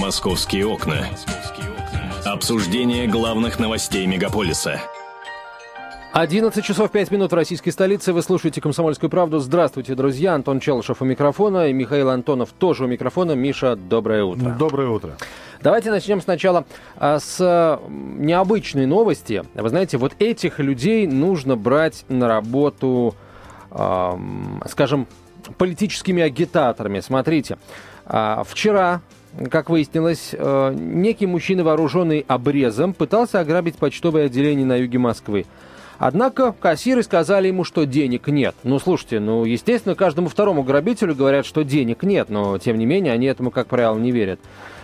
«Московские окна». Обсуждение главных новостей мегаполиса – 11 часов 5 минут в российской столице. Вы слушаете «Комсомольскую правду». Здравствуйте, друзья. Антон Челышев у микрофона и Михаил Антонов тоже у микрофона. Миша, доброе утро. Доброе утро. Давайте начнем сначала а, с необычной новости. Вы знаете, вот этих людей нужно брать на работу, скажем, политическими агитаторами. Смотрите, а, вчера как выяснилось, э, некий мужчина, вооруженный обрезом, пытался ограбить почтовое отделение на юге Москвы. Однако кассиры сказали ему, что денег нет. Ну, слушайте, ну, естественно, каждому второму грабителю говорят, что денег нет, но, тем не менее, они этому, как правило, не верят.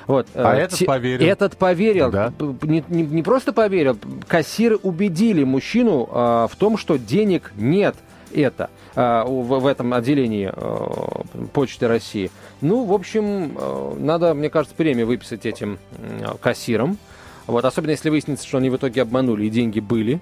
Вот. А э, этот поверил? Этот поверил. Да? Не, не, не просто поверил, кассиры убедили мужчину э, в том, что денег нет это э, в, этом отделении э, Почты России. Ну, в общем, э, надо, мне кажется, премию выписать этим кассирам. Вот, особенно если выяснится, что они в итоге обманули и деньги были.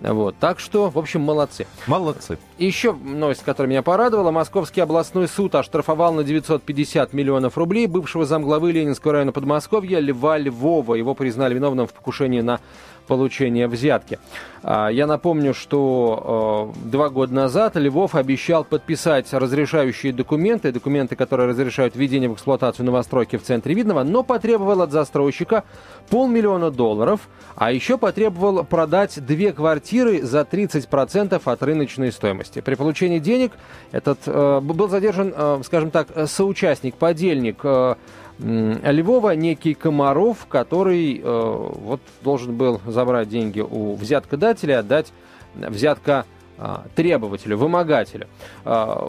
Вот. Так что, в общем, молодцы. Молодцы. Еще новость, которая меня порадовала. Московский областной суд оштрафовал на 950 миллионов рублей бывшего замглавы Ленинского района Подмосковья Льва Львова. Его признали виновным в покушении на получения взятки. А, я напомню, что э, два года назад Львов обещал подписать разрешающие документы, документы, которые разрешают введение в эксплуатацию новостройки в центре Видного, но потребовал от застройщика полмиллиона долларов, а еще потребовал продать две квартиры за 30% от рыночной стоимости. При получении денег этот э, был задержан, э, скажем так, соучастник, подельник Львова некий Комаров, который э, вот должен был забрать деньги у взяткодателя, отдать взятка требователю, вымогателю. Э,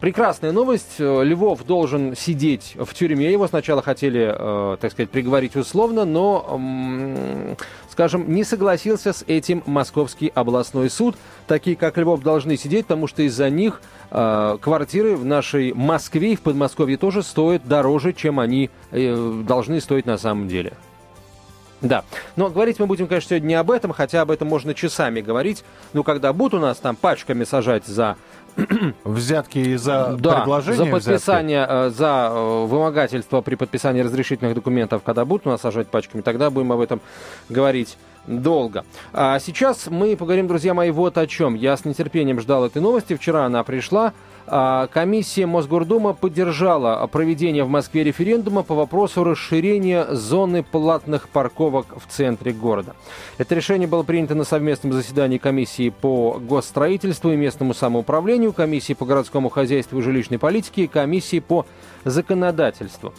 прекрасная новость. Львов должен сидеть в тюрьме. Его сначала хотели, э, так сказать, приговорить условно, но скажем, не согласился с этим Московский областной суд. Такие, как Львов, должны сидеть, потому что из-за них э, квартиры в нашей Москве и в Подмосковье тоже стоят дороже, чем они э, должны стоить на самом деле. Да, но говорить мы будем, конечно, сегодня не об этом, хотя об этом можно часами говорить. Ну, когда будут у нас там пачками сажать за Взятки и за да, предложение за подписание, взятки? Э, за э, вымогательство при подписании разрешительных документов, когда будут у нас сажать пачками, тогда будем об этом говорить долго. А сейчас мы поговорим, друзья мои, вот о чем. Я с нетерпением ждал этой новости. Вчера она пришла. А, комиссия Мосгордума поддержала проведение в Москве референдума по вопросу расширения зоны платных парковок в центре города. Это решение было принято на совместном заседании комиссии по госстроительству и местному самоуправлению, комиссии по городскому хозяйству и жилищной политике и комиссии по законодательству.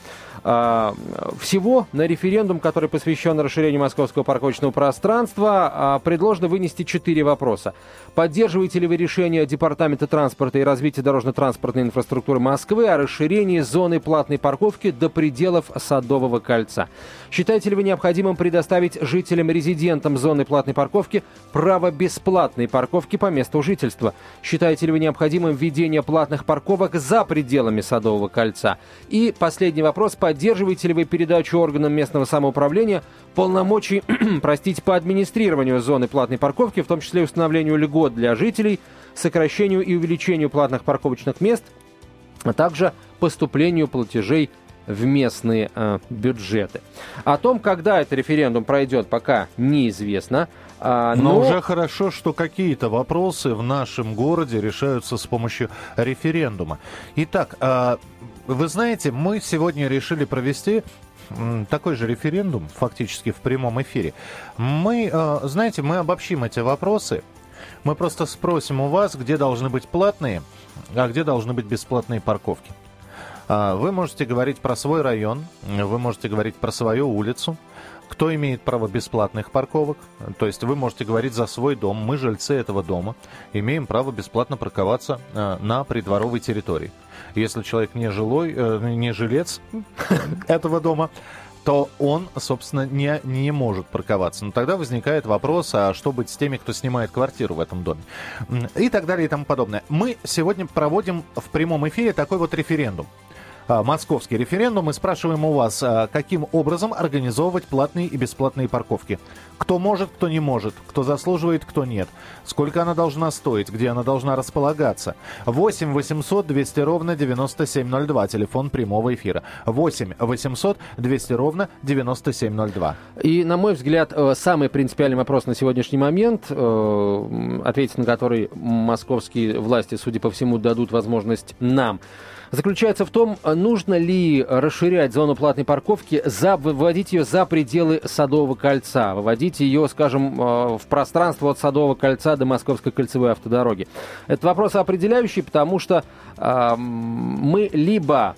А, всего на референдум, который посвящен расширению московского парковочного пространства, а, предложено вынести четыре вопроса. Поддерживаете ли вы решение Департамента транспорта и развития дорожно-транспортной инфраструктуры Москвы о расширении зоны платной парковки до пределов Садового кольца? Считаете ли вы необходимым предоставить жителям-резидентам зоны платной парковки право бесплатной парковки по месту жительства? Считаете ли вы необходимым введение платных парковок за пределами Садового кольца? И последний вопрос. Поддерживаете ли вы передачу органам местного самоуправления полномочий, простите, по администрированию зоны платной парковки, в том числе установлению льгот для жителей, сокращению и увеличению платных парковочных мест, а также поступлению платежей в местные э, бюджеты. О том, когда этот референдум пройдет, пока неизвестно. А, но... но уже хорошо, что какие-то вопросы в нашем городе решаются с помощью референдума. Итак, э, вы знаете, мы сегодня решили провести такой же референдум, фактически в прямом эфире. Мы, э, знаете, мы обобщим эти вопросы. Мы просто спросим у вас, где должны быть платные, а где должны быть бесплатные парковки. А, вы можете говорить про свой район, вы можете говорить про свою улицу, кто имеет право бесплатных парковок. То есть вы можете говорить за свой дом. Мы, жильцы этого дома, имеем право бесплатно парковаться э, на придворовой территории. Если человек не жилой, э, не жилец этого дома, то он, собственно, не, не может парковаться. Но тогда возникает вопрос, а что быть с теми, кто снимает квартиру в этом доме? И так далее и тому подобное. Мы сегодня проводим в прямом эфире такой вот референдум. А, московский референдум. Мы спрашиваем у вас, а, каким образом организовывать платные и бесплатные парковки. Кто может, кто не может, кто заслуживает, кто нет. Сколько она должна стоить, где она должна располагаться. 8 800 200 ровно 9702, телефон прямого эфира. 8 800 200 ровно 9702. И, на мой взгляд, э, самый принципиальный вопрос на сегодняшний момент, э, ответить на который московские власти, судя по всему, дадут возможность нам – заключается в том, нужно ли расширять зону платной парковки, за, выводить ее за пределы Садового кольца, выводить ее, скажем, э, в пространство от Садового кольца до Московской кольцевой автодороги. Это вопрос определяющий, потому что э, мы либо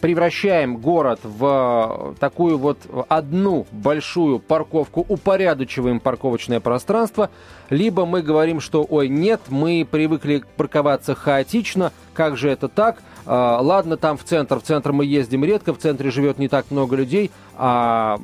превращаем город в такую вот одну большую парковку, упорядочиваем парковочное пространство, либо мы говорим, что, ой, нет, мы привыкли парковаться хаотично, как же это так? А, ладно, там в центр, в центр мы ездим редко, в центре живет не так много людей, а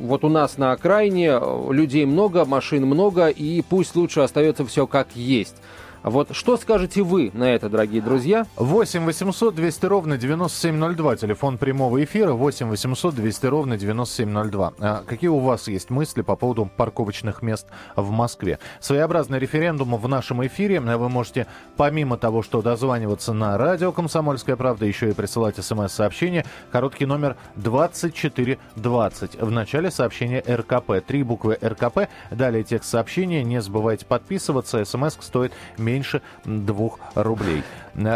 вот у нас на окраине людей много, машин много, и пусть лучше остается все как есть. Вот что скажете вы на это, дорогие друзья? 8 800 200 ровно 9702, телефон прямого эфира 8 800 200 ровно 9702. А какие у вас есть мысли по поводу парковочных мест в Москве? Своеобразный референдум в нашем эфире. Вы можете, помимо того, что дозваниваться на радио «Комсомольская правда», еще и присылать смс-сообщение. Короткий номер 2420. В начале сообщения РКП. Три буквы РКП. Далее текст сообщения. Не забывайте подписываться. СМС стоит меньше двух рублей.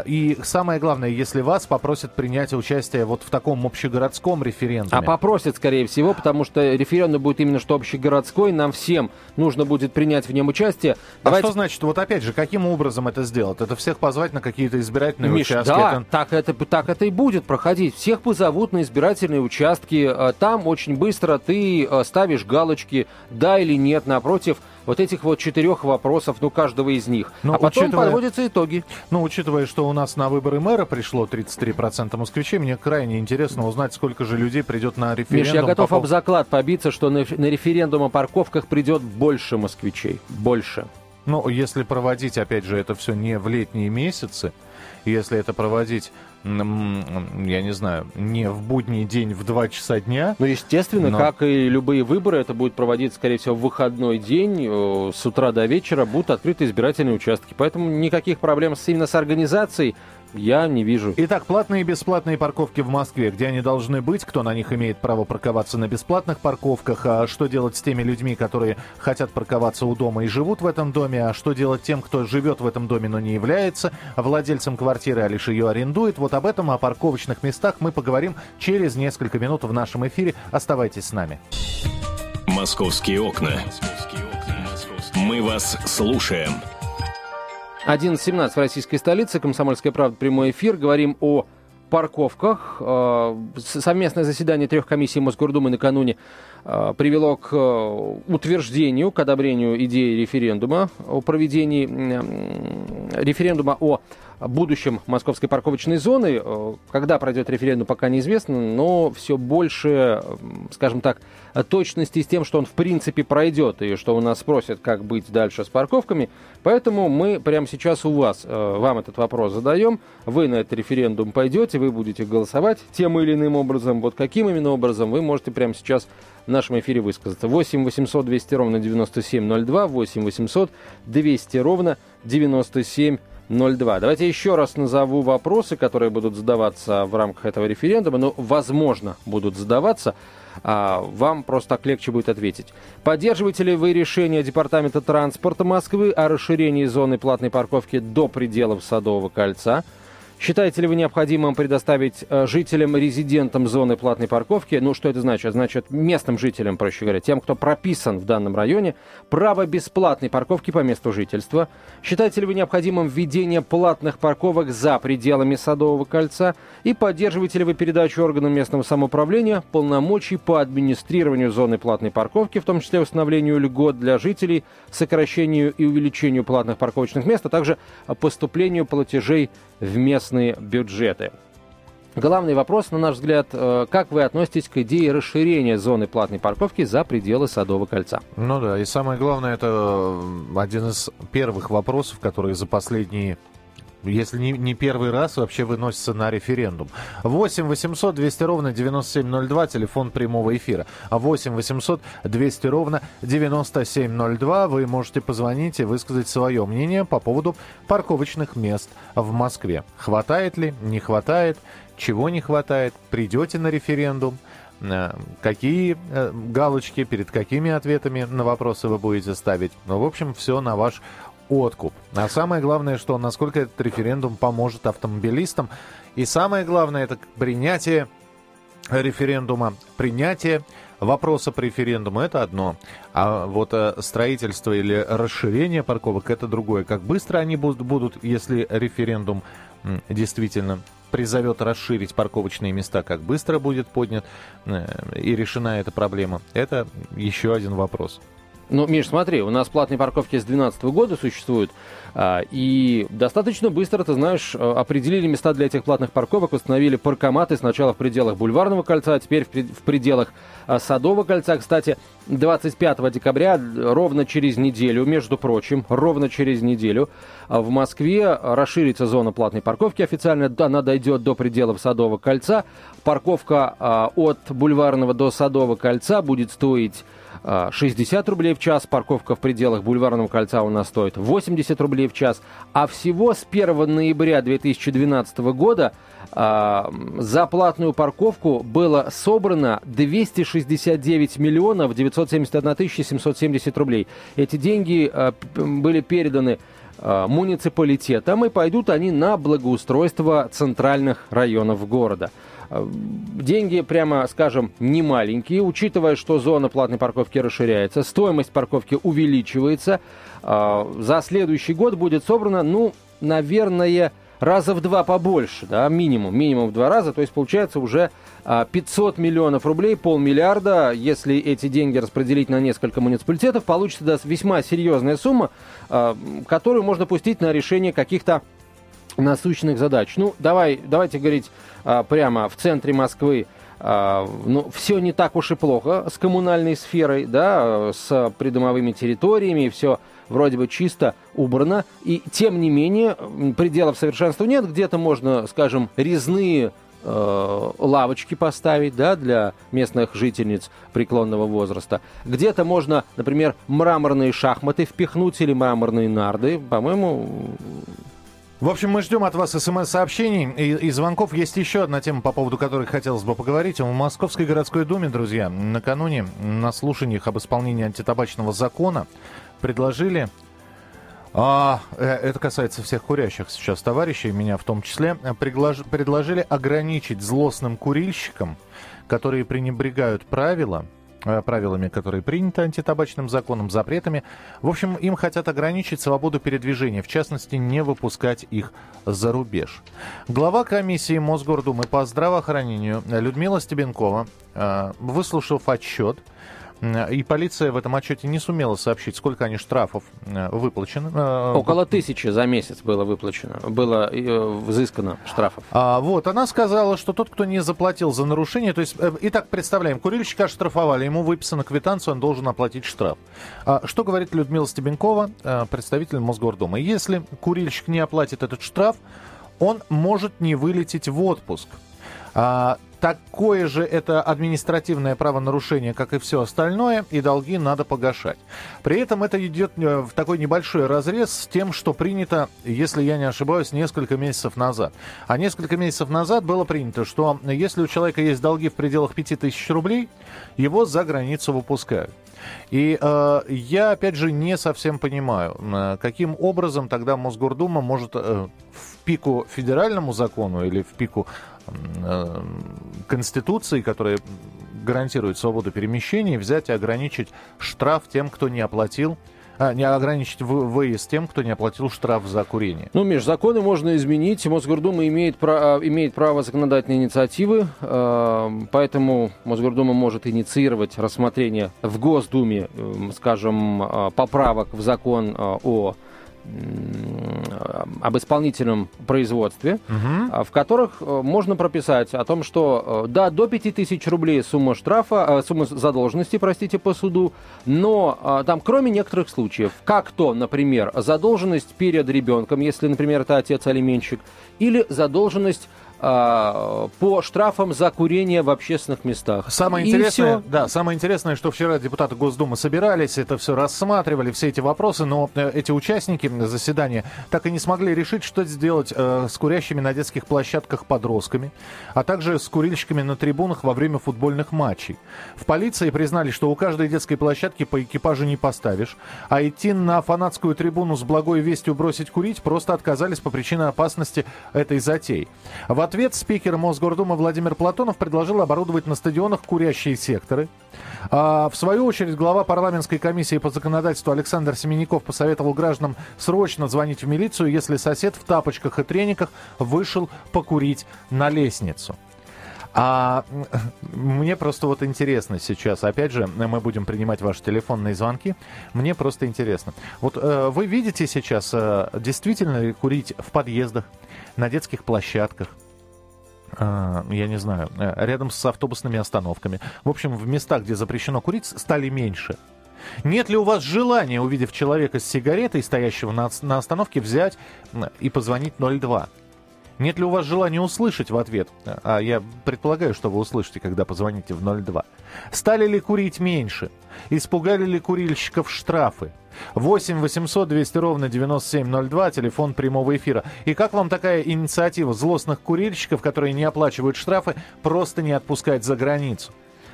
И самое главное, если вас попросят принять участие вот в таком общегородском референдуме. А попросят, скорее всего, потому что референдум будет именно что общегородской, нам всем нужно будет принять в нем участие. А Давайте... что значит, вот опять же, каким образом это сделать? Это всех позвать на какие-то избирательные Миш, участки? Да, это... Так, это, так это и будет проходить. Всех позовут на избирательные участки. Э, там очень быстро ты э, ставишь галочки «да» или «нет» напротив вот этих вот четырех вопросов, ну, каждого из них. Ну, а потом учитывая, подводятся итоги. Ну, учитывая, что у нас на выборы мэра пришло 33% москвичей, мне крайне интересно узнать, сколько же людей придет на референдум. Миш, я готов по... об заклад побиться, что на, на референдум о парковках придет больше москвичей. Больше. Ну, если проводить, опять же, это все не в летние месяцы, если это проводить я не знаю, не в будний день в 2 часа дня. Ну, естественно, но... как и любые выборы, это будет проводиться, скорее всего, в выходной день, с утра до вечера будут открыты избирательные участки. Поэтому никаких проблем именно с организацией я не вижу. Итак, платные и бесплатные парковки в Москве. Где они должны быть? Кто на них имеет право парковаться на бесплатных парковках? А что делать с теми людьми, которые хотят парковаться у дома и живут в этом доме? А что делать тем, кто живет в этом доме, но не является владельцем квартиры, а лишь ее арендует? Вот об этом, о парковочных местах мы поговорим через несколько минут в нашем эфире. Оставайтесь с нами. Московские окна. Мы вас слушаем. 11.17 в российской столице. Комсомольская правда. Прямой эфир. Говорим о парковках. Э, совместное заседание трех комиссий Мосгордумы накануне э, привело к э, утверждению, к одобрению идеи референдума о проведении референдума о будущем московской парковочной зоны. Когда пройдет референдум, пока неизвестно, но все больше, скажем так, точности с тем, что он в принципе пройдет и что у нас спросят, как быть дальше с парковками. Поэтому мы прямо сейчас у вас, э, вам этот вопрос задаем. Вы на этот референдум пойдете, вы будете голосовать тем или иным образом. Вот каким именно образом, вы можете прямо сейчас в нашем эфире высказаться. 8 800 200 ровно 9702, 8 800 200 ровно 9702. Давайте еще раз назову вопросы, которые будут задаваться в рамках этого референдума, но, возможно, будут задаваться а, вам просто так легче будет ответить. Поддерживаете ли вы решение Департамента транспорта Москвы о расширении зоны платной парковки до пределов Садового кольца? Считаете ли вы необходимым предоставить э, жителям, резидентам зоны платной парковки, ну что это значит? Значит, местным жителям, проще говоря, тем, кто прописан в данном районе, право бесплатной парковки по месту жительства? Считаете ли вы необходимым введение платных парковок за пределами Садового кольца? И поддерживаете ли вы передачу органам местного самоуправления полномочий по администрированию зоны платной парковки, в том числе установлению льгот для жителей, сокращению и увеличению платных парковочных мест, а также поступлению платежей в местные бюджеты. Главный вопрос, на наш взгляд, э, как вы относитесь к идее расширения зоны платной парковки за пределы Садового кольца? Ну да, и самое главное, это один из первых вопросов, которые за последние если не, не первый раз, вообще выносится на референдум. 8 800 200 ровно 9702, телефон прямого эфира. 8 800 200 ровно 9702. Вы можете позвонить и высказать свое мнение по поводу парковочных мест в Москве. Хватает ли, не хватает, чего не хватает, придете на референдум – Э, какие э, галочки, перед какими ответами на вопросы вы будете ставить. Ну, в общем, все на ваш откуп. А самое главное, что насколько этот референдум поможет автомобилистам. И самое главное, это принятие референдума, принятие вопроса по референдуму – это одно. А вот э, строительство или расширение парковок – это другое. Как быстро они будут, если референдум действительно призовет расширить парковочные места, как быстро будет поднят э, и решена эта проблема, это еще один вопрос. Ну, Миш, смотри, у нас платные парковки с 2012 года существуют, а, и достаточно быстро, ты знаешь, э, определили места для этих платных парковок, установили паркоматы сначала в пределах Бульварного кольца, а теперь в пределах а, Садового кольца. Кстати, 25 декабря, ровно через неделю, между прочим, ровно через неделю, а, в Москве расширится зона платной парковки официально, она дойдет до пределов Садового кольца. Парковка от Бульварного до Садового кольца будет стоить 60 рублей в час, парковка в пределах Бульварного кольца у нас стоит 80 рублей в час, а всего с 1 ноября 2012 года а, за платную парковку было собрано 269 миллионов 971 тысяча 770 рублей. Эти деньги а, были переданы а, муниципалитетам, и пойдут они на благоустройство центральных районов города. Э, деньги, прямо скажем, не маленькие, учитывая, что зона платной парковки расширяется, стоимость парковки увеличивается. Э, за следующий год будет собрано, ну, наверное, раза в два побольше, да, минимум, минимум в два раза, то есть получается уже 500 э, миллионов рублей, полмиллиарда, если эти деньги распределить на несколько муниципалитетов, получится да, весьма серьезная сумма, которую можно пустить на решение каких-то насущных задач. Ну, давай, давайте говорить а, прямо в центре Москвы. А, ну, все не так уж и плохо с коммунальной сферой, да, с придомовыми территориями, все вроде бы чисто убрано. И тем не менее, пределов совершенства нет. Где-то можно, скажем, резные э, лавочки поставить, да, для местных жительниц преклонного возраста. Где-то можно, например, мраморные шахматы впихнуть или мраморные нарды. По-моему, в общем, мы ждем от вас смс-сообщений и, и звонков. Есть еще одна тема, по поводу которой хотелось бы поговорить. В Московской городской думе, друзья, накануне на слушаниях об исполнении антитабачного закона предложили а, э, это касается всех курящих сейчас товарищей, меня в том числе. Приглаж, предложили ограничить злостным курильщикам, которые пренебрегают правила, правилами, которые приняты антитабачным законом, запретами. В общем, им хотят ограничить свободу передвижения, в частности, не выпускать их за рубеж. Глава комиссии Мосгордумы по здравоохранению Людмила Стебенкова, э, выслушав отчет, и полиция в этом отчете не сумела сообщить, сколько они штрафов э, выплачено. Э, Около тысячи за месяц было выплачено, было э, взыскано штрафов. А, вот, она сказала, что тот, кто не заплатил за нарушение, то есть, итак, представляем, курильщика штрафовали, ему выписана квитанция, он должен оплатить штраф. А, что говорит Людмила Стебенкова, представитель Мосгордумы? Если курильщик не оплатит этот штраф, он может не вылететь в отпуск. А, такое же это административное правонарушение, как и все остальное, и долги надо погашать. При этом это идет э, в такой небольшой разрез с тем, что принято, если я не ошибаюсь, несколько месяцев назад. А несколько месяцев назад было принято, что если у человека есть долги в пределах 5000 рублей, его за границу выпускают. И э, я, опять же, не совсем понимаю, э, каким образом тогда Мосгордума может э, в пику федеральному закону или в пику Э, Конституции, которая гарантирует свободу перемещения, взять и ограничить штраф тем, кто не оплатил а, не ограничить выезд тем, кто не оплатил штраф за курение. Ну, Миш, законы можно изменить. Мосгордума имеет, про, а, имеет право законодательной инициативы, э, поэтому Мосгордума может инициировать рассмотрение в Госдуме, э, скажем, э, поправок в закон э, о об исполнительном производстве, угу. в которых э, можно прописать о том, что да, до 5000 рублей сумма штрафа, сумма задолженности, простите, по суду, но там кроме некоторых случаев, как то, например, задолженность перед ребенком, если, например, это отец-алименщик, или задолженность а, по штрафам за курение в общественных местах. Самое интересное, да, самое интересное, что вчера депутаты Госдумы собирались, это все рассматривали, все эти вопросы, но э, эти участники заседания так и не смогли решить, что сделать э, с курящими на детских площадках подростками, а также с курильщиками на трибунах во время футбольных матчей. В полиции признали, что у каждой детской площадки по экипажу не поставишь, а идти на фанатскую трибуну с благой вестью бросить курить просто отказались по причине опасности этой затеи. В ответ спикер Мосгордумы Владимир Платонов предложил оборудовать на стадионах курящие секторы. А, в свою очередь, глава парламентской комиссии по законодательству Александр Семенников посоветовал гражданам срочно звонить в милицию, если сосед в тапочках и трениках вышел покурить на лестницу. А мне просто вот интересно сейчас, опять же, мы будем принимать ваши телефонные звонки. Мне просто интересно. Вот э, вы видите сейчас, э, действительно ли курить в подъездах, на детских площадках, я не знаю, э, рядом с автобусными остановками. В общем, в местах, где запрещено курить, стали меньше. Нет ли у вас желания, увидев человека с сигаретой, стоящего на, на остановке, взять и позвонить 02? Нет ли у вас желания услышать в ответ? А я предполагаю, что вы услышите, когда позвоните в 02. Стали ли курить меньше? Испугали ли курильщиков штрафы? 8 800 200 ровно 9702, телефон прямого эфира. И как вам такая инициатива злостных курильщиков, которые не оплачивают штрафы, просто не отпускать за границу?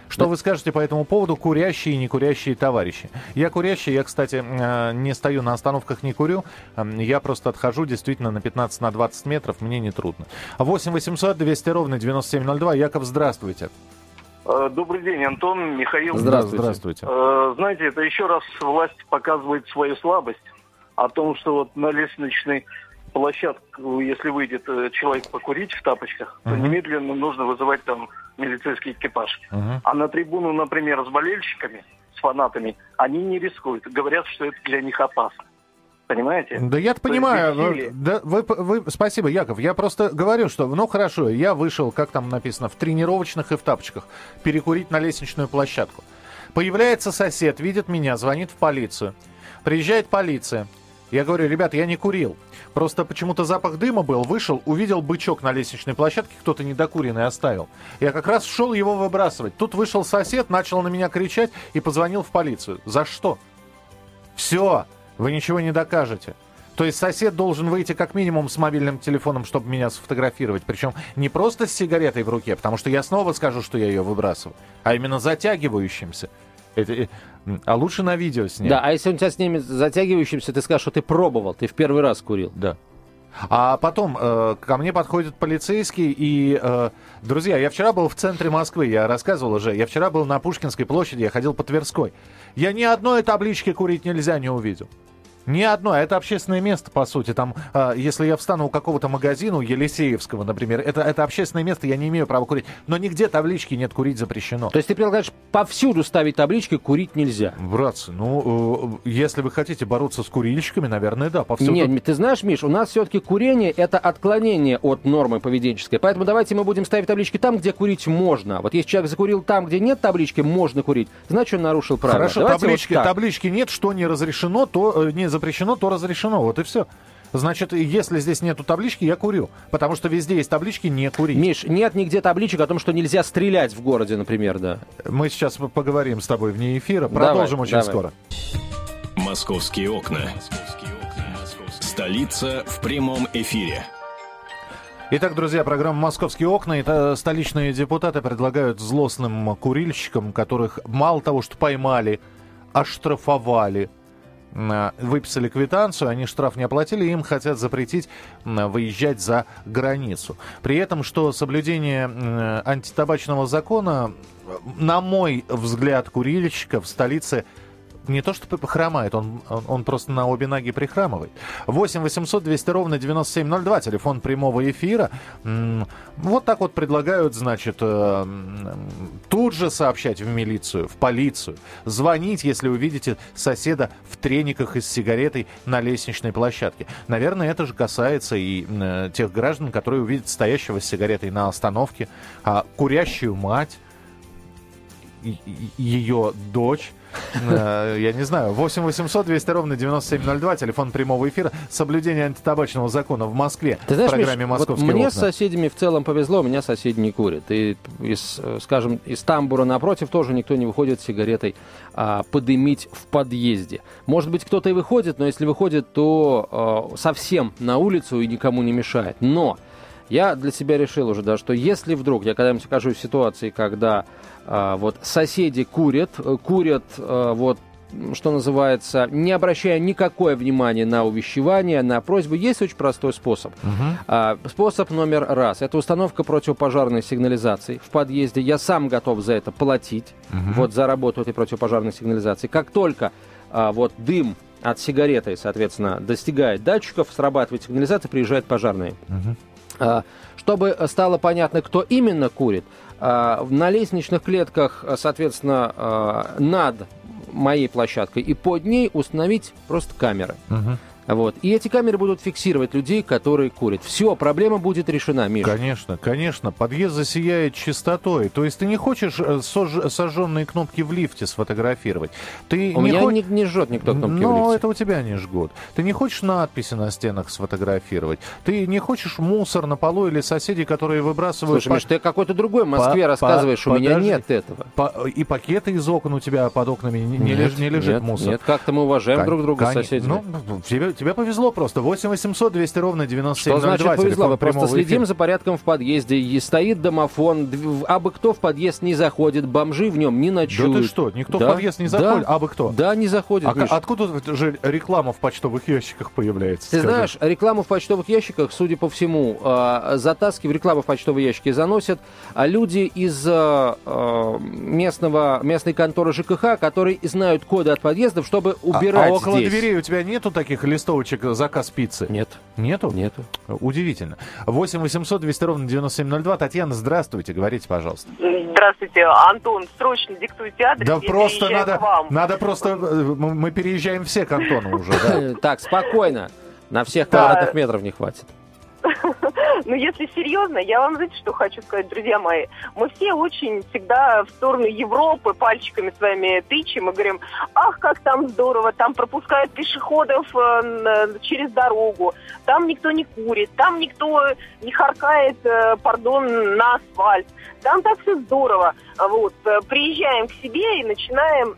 Что вы скажете по этому поводу, курящие и некурящие товарищи? Я курящий, я, кстати, э, не стою на остановках, не курю. Я просто отхожу действительно на 15 на 20 метров, мне не трудно. 8 800 200 ровно 9702. Яков, здравствуйте. Э, добрый день, Антон, Михаил. Здравствуйте. Здравствуйте. Э, знаете, это еще раз власть показывает свою слабость о том, что вот на лестничной площадке, если выйдет человек покурить в тапочках, то немедленно нужно вызывать там милицейский экипаж. Uh-huh. А на трибуну, например, с болельщиками, с фанатами, они не рискуют. Говорят, что это для них опасно. Понимаете? Да я понимаю. Вы, да, вы, вы, спасибо, Яков. Я просто говорю, что, ну хорошо, я вышел, как там написано, в тренировочных и в тапочках, перекурить на лестничную площадку. Появляется сосед, видит меня, звонит в полицию. Приезжает полиция. Я говорю, ребят, я не курил. Просто почему-то запах дыма был, вышел, увидел бычок на лестничной площадке, кто-то недокуренный оставил. Я как раз шел его выбрасывать. Тут вышел сосед, начал на меня кричать и позвонил в полицию. За что? Все, вы ничего не докажете. То есть сосед должен выйти как минимум с мобильным телефоном, чтобы меня сфотографировать. Причем не просто с сигаретой в руке, потому что я снова скажу, что я ее выбрасываю, а именно затягивающимся. Это, э, а лучше на видео снять. Да, а если он тебя снимет затягивающимся, ты скажешь, что ты пробовал, ты в первый раз курил. Да. А потом э, ко мне подходит полицейский и... Э, друзья, я вчера был в центре Москвы, я рассказывал уже. Я вчера был на Пушкинской площади, я ходил по Тверской. Я ни одной таблички курить нельзя не увидел. Ни одно. Это общественное место, по сути. Там, э, если я встану у какого-то магазина, у Елисеевского, например, это, это общественное место, я не имею права курить. Но нигде таблички нет, курить запрещено. То есть ты предлагаешь повсюду ставить таблички, курить нельзя? Братцы, ну, э, если вы хотите бороться с курильщиками, наверное, да, повсюду. Нет, ты знаешь, Миш, у нас все-таки курение — это отклонение от нормы поведенческой. Поэтому давайте мы будем ставить таблички там, где курить можно. Вот если человек закурил там, где нет таблички, можно курить, значит, он нарушил правила. Хорошо, таблички, вот таблички нет, что не разрешено, то э, не запрещено, то разрешено. Вот и все. Значит, если здесь нету таблички, я курю. Потому что везде есть таблички «не курить». Миш, нет нигде табличек о том, что нельзя стрелять в городе, например, да. Мы сейчас поговорим с тобой вне эфира. Продолжим давай, очень давай. скоро. «Московские окна». Столица в прямом эфире. Итак, друзья, программа «Московские окна». Это столичные депутаты предлагают злостным курильщикам, которых мало того, что поймали, оштрафовали, выписали квитанцию, они штраф не оплатили, им хотят запретить выезжать за границу. При этом, что соблюдение антитабачного закона, на мой взгляд, курильщика в столице не то что хромает, он, он, он просто на обе ноги прихрамывает. 8 800 200 ровно 9702, телефон прямого эфира. Вот так вот предлагают, значит, э, ту тут же сообщать в милицию, в полицию. Звонить, если увидите соседа в трениках и с сигаретой на лестничной площадке. Наверное, это же касается и э, тех граждан, которые увидят стоящего с сигаретой на остановке, а курящую мать, ее дочь. Э, я не знаю, 8 800 200 ровно 9702, телефон прямого эфира, соблюдение антитабачного закона в Москве Ты знаешь, в программе Миш, «Московские вот мне окна». с соседями в целом повезло, у меня соседи не курят. И, из, э, скажем, из тамбура напротив тоже никто не выходит с сигаретой а, подымить в подъезде. Может быть, кто-то и выходит, но если выходит, то а, совсем на улицу и никому не мешает. Но я для себя решил уже, да, что если вдруг я когда-нибудь окажусь в ситуации, когда вот соседи курят, э, курят а, вот что называется, не обращая никакое внимания на увещевание, на просьбу, есть очень простой способ. А, способ номер раз. Это установка противопожарной сигнализации в подъезде. Я сам готов за это платить, вот за работу этой противопожарной сигнализации. Как только а, вот дым от сигареты, соответственно, достигает датчиков, срабатывает сигнализация, приезжает пожарные. А, Чтобы стало понятно, кто именно курит, а, на лестничных клетках, а, соответственно, а, над моей площадкой и под ней установить просто камеры. Вот. И эти камеры будут фиксировать людей, которые курят. Все, проблема будет решена, Миша. Конечно, конечно. Подъезд засияет чистотой. То есть ты не хочешь э, сож- сожженные кнопки в лифте сфотографировать. Ты У не меня хо- не, не жжет никто кнопки Но в лифте. это у тебя не жгут. Ты не хочешь надписи на стенах сфотографировать. Ты не хочешь мусор на полу или соседей, которые выбрасывают... Слушай, па- Миш, ты какой-то другой Москве по- рассказываешь, у меня подожди. нет этого. па- И пакеты из окон у тебя под окнами не, не Нет, не лежит нет, мусор. Нет, как-то мы уважаем Кон- друг друга кон- соседями. Ну, тебе, тебе повезло просто. 8 800 200 ровно 9702. Что значит повезло? Мы просто следим эфира. за порядком в подъезде. И стоит домофон, дв- абы кто в подъезд не заходит, бомжи в нем не ночуют. Да ты что, никто Да, в подъезд не заходит? да, Абы кто? Да, не заходит. А Миш. откуда же реклама в почтовых ящиках появляется? Ты скажи? знаешь, рекламу в почтовых ящиках, судя по всему, э, затаскивают, рекламу в почтовые ящики заносят а люди из э, э, местного, местной конторы ЖКХ, которые знают коды от подъездов, чтобы А- убирать а, около здесь. дверей у тебя нету таких листовочек э, заказ пиццы? Нет, Нету? нету. Удивительно. 8 800 200 ровно 9702. Татьяна, здравствуйте, говорите, пожалуйста. Здравствуйте, Антон, срочно диктуйте адрес. Да просто надо, надо просто, э, мы переезжаем все к Антону уже, да. Так, спокойно. На всех квадратных метров не хватит. Ну, если серьезно, я вам, знаете, что хочу сказать, друзья мои? Мы все очень всегда в сторону Европы пальчиками своими тычем и говорим, ах, как там здорово, там пропускают пешеходов э, через дорогу, там никто не курит, там никто не харкает, э, пардон, на асфальт, там так все здорово. Вот, э, приезжаем к себе и начинаем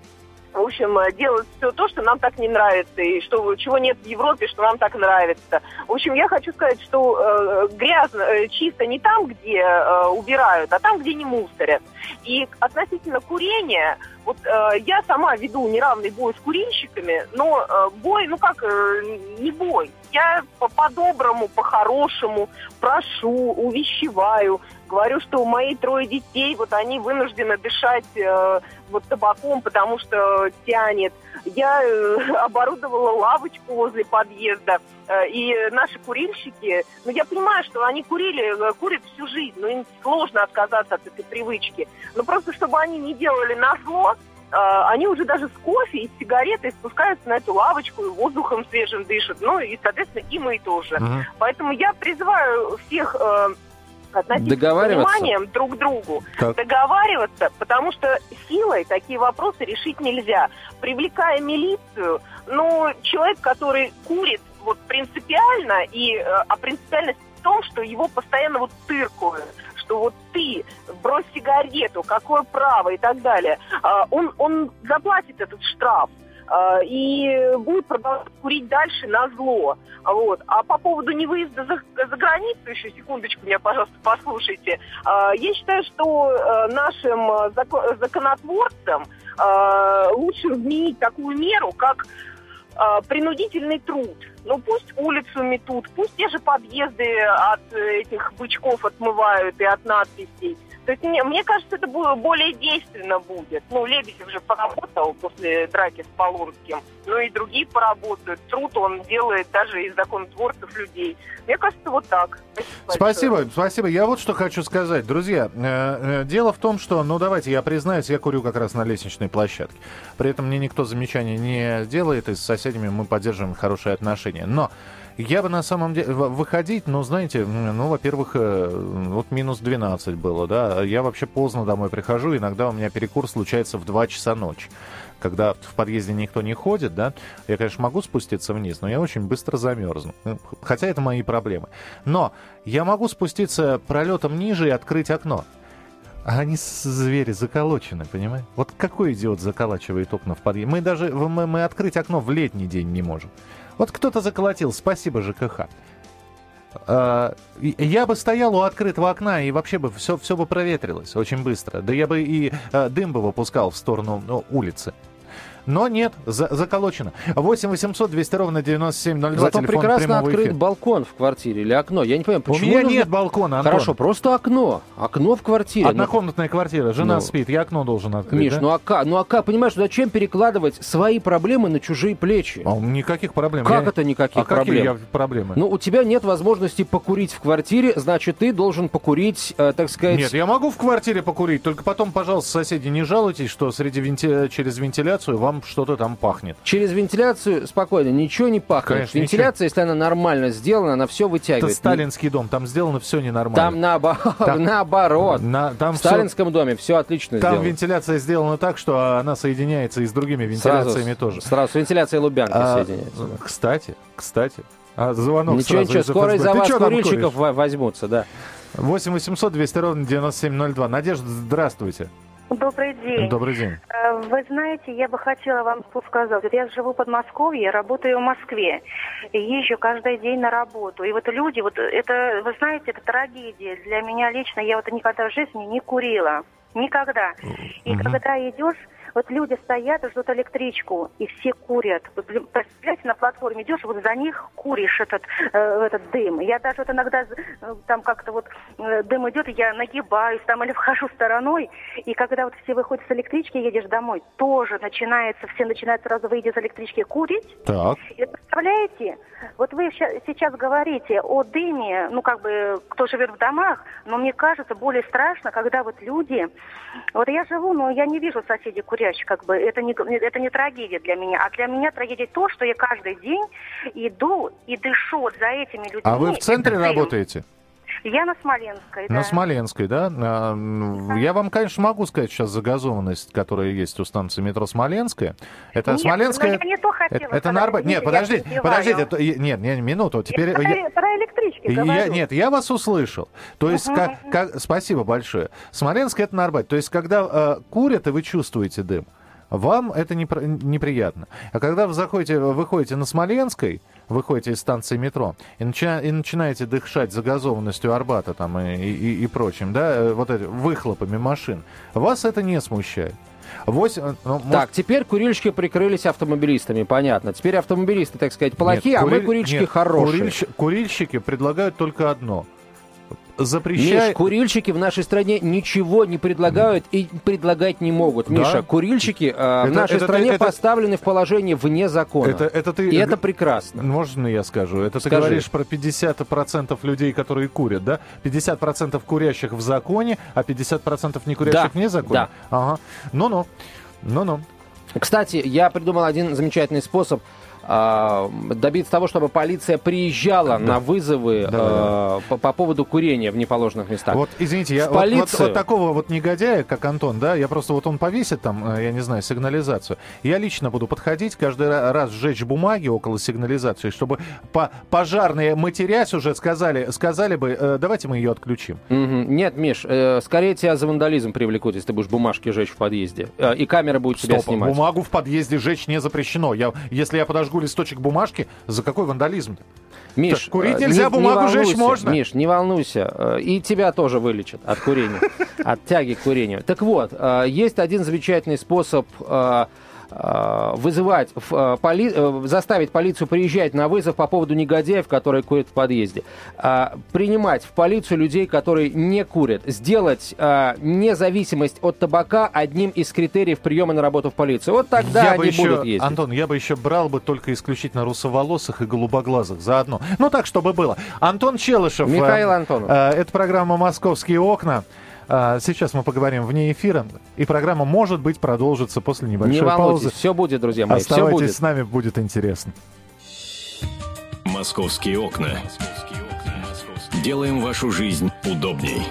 в общем, э, делать все то, что нам так не нравится, и что, чего нет в Европе, что нам так нравится. В общем, я хочу сказать, что э, грязно, э, чисто не там, где э, убирают, а там, где не мусорят. И относительно курения, вот э, я сама веду неравный бой с курильщиками, но э, бой, ну как, э, не бой. Я по- по-доброму, по-хорошему прошу, увещеваю, говорю, что у мои трое детей, вот они вынуждены дышать э, вот табаком, потому что тянет. Я э, оборудовала лавочку возле подъезда, э, и наши курильщики, ну я понимаю, что они курили, э, курят всю жизнь, но им сложно отказаться от этой привычки. Но просто чтобы они не делали на зло, э, они уже даже с кофе и с сигаретой спускаются на эту лавочку и воздухом свежим дышат. Ну и, соответственно, и мы тоже. Мгм. Поэтому я призываю всех э, относиться с Договариваться? пониманием друг к другу, Так. договариваться, потому что силой такие вопросы решить нельзя. Привлекая милицию, ну, человек, который курит вот принципиально, и, э, а принципиальность в том, что его постоянно вот тыркают, что вот ты брось сигарету, какое право и так далее, А, он, он заплатит этот штраф и будет продолжать курить дальше на зло. Вот. А по поводу невыезда за, за границу, еще секундочку меня, пожалуйста, послушайте. А, Я считаю, что э, нашим э, зако- законотворцам э, лучше вменить такую меру, как принудительный труд. Ну пусть улицу метут, пусть те же подъезды от этих бычков отмывают и от надписей. То есть мне, мне кажется, это будет более действенно будет. Ну, Лебедев же поработал после драки с Полонским, ну и другие поработают. Труд он делает даже из законотворцев людей. Мне кажется, вот так. Спасибо, большое. спасибо. Я вот что хочу сказать. Друзья, э, э, дело в том, что, ну давайте, я признаюсь, я курю как раз на лестничной площадке. При этом мне никто замечаний не делает, и с соседями мы поддерживаем хорошие отношения. Но я бы на самом деле... Выходить, ну, знаете, ну, во-первых, э, вот минус 12 было, да. Я вообще поздно домой прихожу, иногда у меня перекур случается в 2 часа ночи когда в подъезде никто не ходит, да, я, конечно, могу спуститься вниз, но я очень быстро замерзну. Ну, хотя это мои проблемы. Но я могу спуститься пролетом ниже и открыть окно. А они звери заколочены, понимаешь? Вот какой идиот заколачивает окна в подъезде? Мы даже мы, мы открыть окно в летний день не можем. Вот кто-то заколотил, спасибо ЖКХ. А, я бы стоял у открытого окна, и вообще бы все, все бы проветрилось очень быстро. Да я бы и а, дым бы выпускал в сторону ну, улицы. Но нет, за, заколочено. 8 800 200 ровно 9702. Зато прекрасно открыт эфира. балкон в квартире или окно. Я не понимаю, почему... У меня нужно... нет балкона, Антон. Хорошо, просто окно. Окно в квартире. Ну. Однокомнатная ну... квартира, жена ну... спит, я окно должен открыть. Миш, да? ну а, ну а понимаешь, зачем перекладывать свои проблемы на чужие плечи? А, никаких проблем. Как я... это никаких а проблем? Какие я проблемы? Ну, у тебя нет возможности покурить в квартире, значит, ты должен покурить, э, так сказать... Нет, я могу в квартире покурить, только потом, пожалуйста, соседи, не жалуйтесь, что среди венти... через вентиляцию вам что-то там пахнет. Через вентиляцию спокойно, ничего не пахнет. Конечно, Вентиляция, ничего. если она нормально сделана, она все вытягивает. Это сталинский дом, там сделано все ненормально. Там, наобо... там наоборот. На, там в все... сталинском доме все отлично там сделано. Там вентиляция сделана так, что она соединяется и с другими вентиляциями сразу, тоже. Сразу с вентиляцией Лубянки а, соединяется. Кстати, кстати. А звонок Ничего, ничего, скоро из-за вас курильщиков возьмутся, да. 8 800 200 ровно 9702. Надежда, здравствуйте. Добрый день. Добрый день. Э, вы знаете, я бы хотела вам сказать. Я живу в Подмосковье, работаю в Москве. Езжу каждый день на работу. И вот люди, вот это, вы знаете, это трагедия. Для меня лично, я вот никогда в жизни не курила. Никогда. И угу. когда идешь вот люди стоят и ждут электричку, и все курят. Представляете, на платформе идешь, вот за них куришь этот, э, этот дым. Я даже вот иногда э, там как-то вот э, дым идет, и я нагибаюсь там или вхожу стороной. И когда вот все выходят с электрички, едешь домой, тоже начинается, все начинают сразу выйти из электрички курить. Так. И представляете, вот вы сейчас говорите о дыме, ну как бы кто живет в домах, но мне кажется более страшно, когда вот люди, вот я живу, но я не вижу соседей курить курящих, как бы это не, это не трагедия для меня. А для меня трагедия то, что я каждый день иду и дышу за этими людьми. А вы в центре работаете? Я на Смоленской, да. На Смоленской, да? А, я вам, конечно, могу сказать сейчас загазованность, которая есть у станции метро Смоленская. Это нет, Смоленская... я не то хотела Это, это на Арбате. Нет, подождите, подождите. Это, нет, нет, минуту. Теперь... Я, про электрички я, Нет, я вас услышал. То есть, uh-huh. как, как, спасибо большое. Смоленская это на Арбате. То есть, когда э, курят, и вы чувствуете дым, вам это не, неприятно. А когда вы заходите, выходите на Смоленской, выходите из станции метро и, начи, и начинаете дышать загазованностью Арбата там и, и, и прочим, да, э, вот эти выхлопами машин, вас это не смущает. 8, э, ну, может... Так, теперь курильщики прикрылись автомобилистами, понятно. Теперь автомобилисты, так сказать, плохие, Нет, куриль... а мы курильщики Нет, хорошие. Курильщ... Курильщики предлагают только одно – запрещает... Миш, курильщики в нашей стране ничего не предлагают и предлагать не могут. Да? Миша, курильщики э, это, в нашей это, стране это, поставлены в положение вне закона. Это, это ты... И это прекрасно. Можно я скажу? Это Скажи. ты говоришь про 50% людей, которые курят, да? 50% курящих в законе, а 50% не курящих да. вне закона? Да. Ага. Ну-ну. Ну-ну. Кстати, я придумал один замечательный способ – добиться того, чтобы полиция приезжала да. на вызовы да, э, По, по поводу курения в неположенных местах. Вот, извините, я вот, вот, вот такого вот негодяя, как Антон, да, я просто вот он повесит там, э, я не знаю, сигнализацию. Я лично буду подходить каждый раз сжечь бумаги около сигнализации, чтобы по пожарные матерясь уже сказали, сказали бы, э, давайте мы ее отключим. Угу. Нет, Миш, э, скорее тебя за вандализм привлекут, если ты будешь бумажки жечь в подъезде. Э, и камера будет Стоп, тебя снимать. бумагу в подъезде жечь не запрещено. Я, если я подожгу листочек бумажки, за какой вандализм -то? Миш, так, курить э, нельзя, не, бумагу не жечь можно. Миш, не волнуйся. Э, и тебя тоже вылечат от курения, от тяги к курению. Так вот, э, есть один замечательный способ вызывать, э, поли, э, заставить полицию приезжать на вызов по поводу негодяев, которые курят в подъезде, э, принимать в полицию людей, которые не курят, сделать э, независимость от табака одним из критериев приема на работу в полицию. Вот тогда я они бы еще, будут ездить. Антон, я бы еще брал бы только исключительно русоволосых и голубоглазых заодно. Ну так, чтобы было. Антон Челышев. Михаил Антонов. Э, это программа «Московские окна». Э, сейчас мы поговорим вне эфира, и программа, может быть, продолжится после небольшой Не волнуйтесь, паузы. все будет, друзья мои, все Оставайтесь будет. с нами, будет интересно. «Московские окна». Делаем вашу жизнь удобней.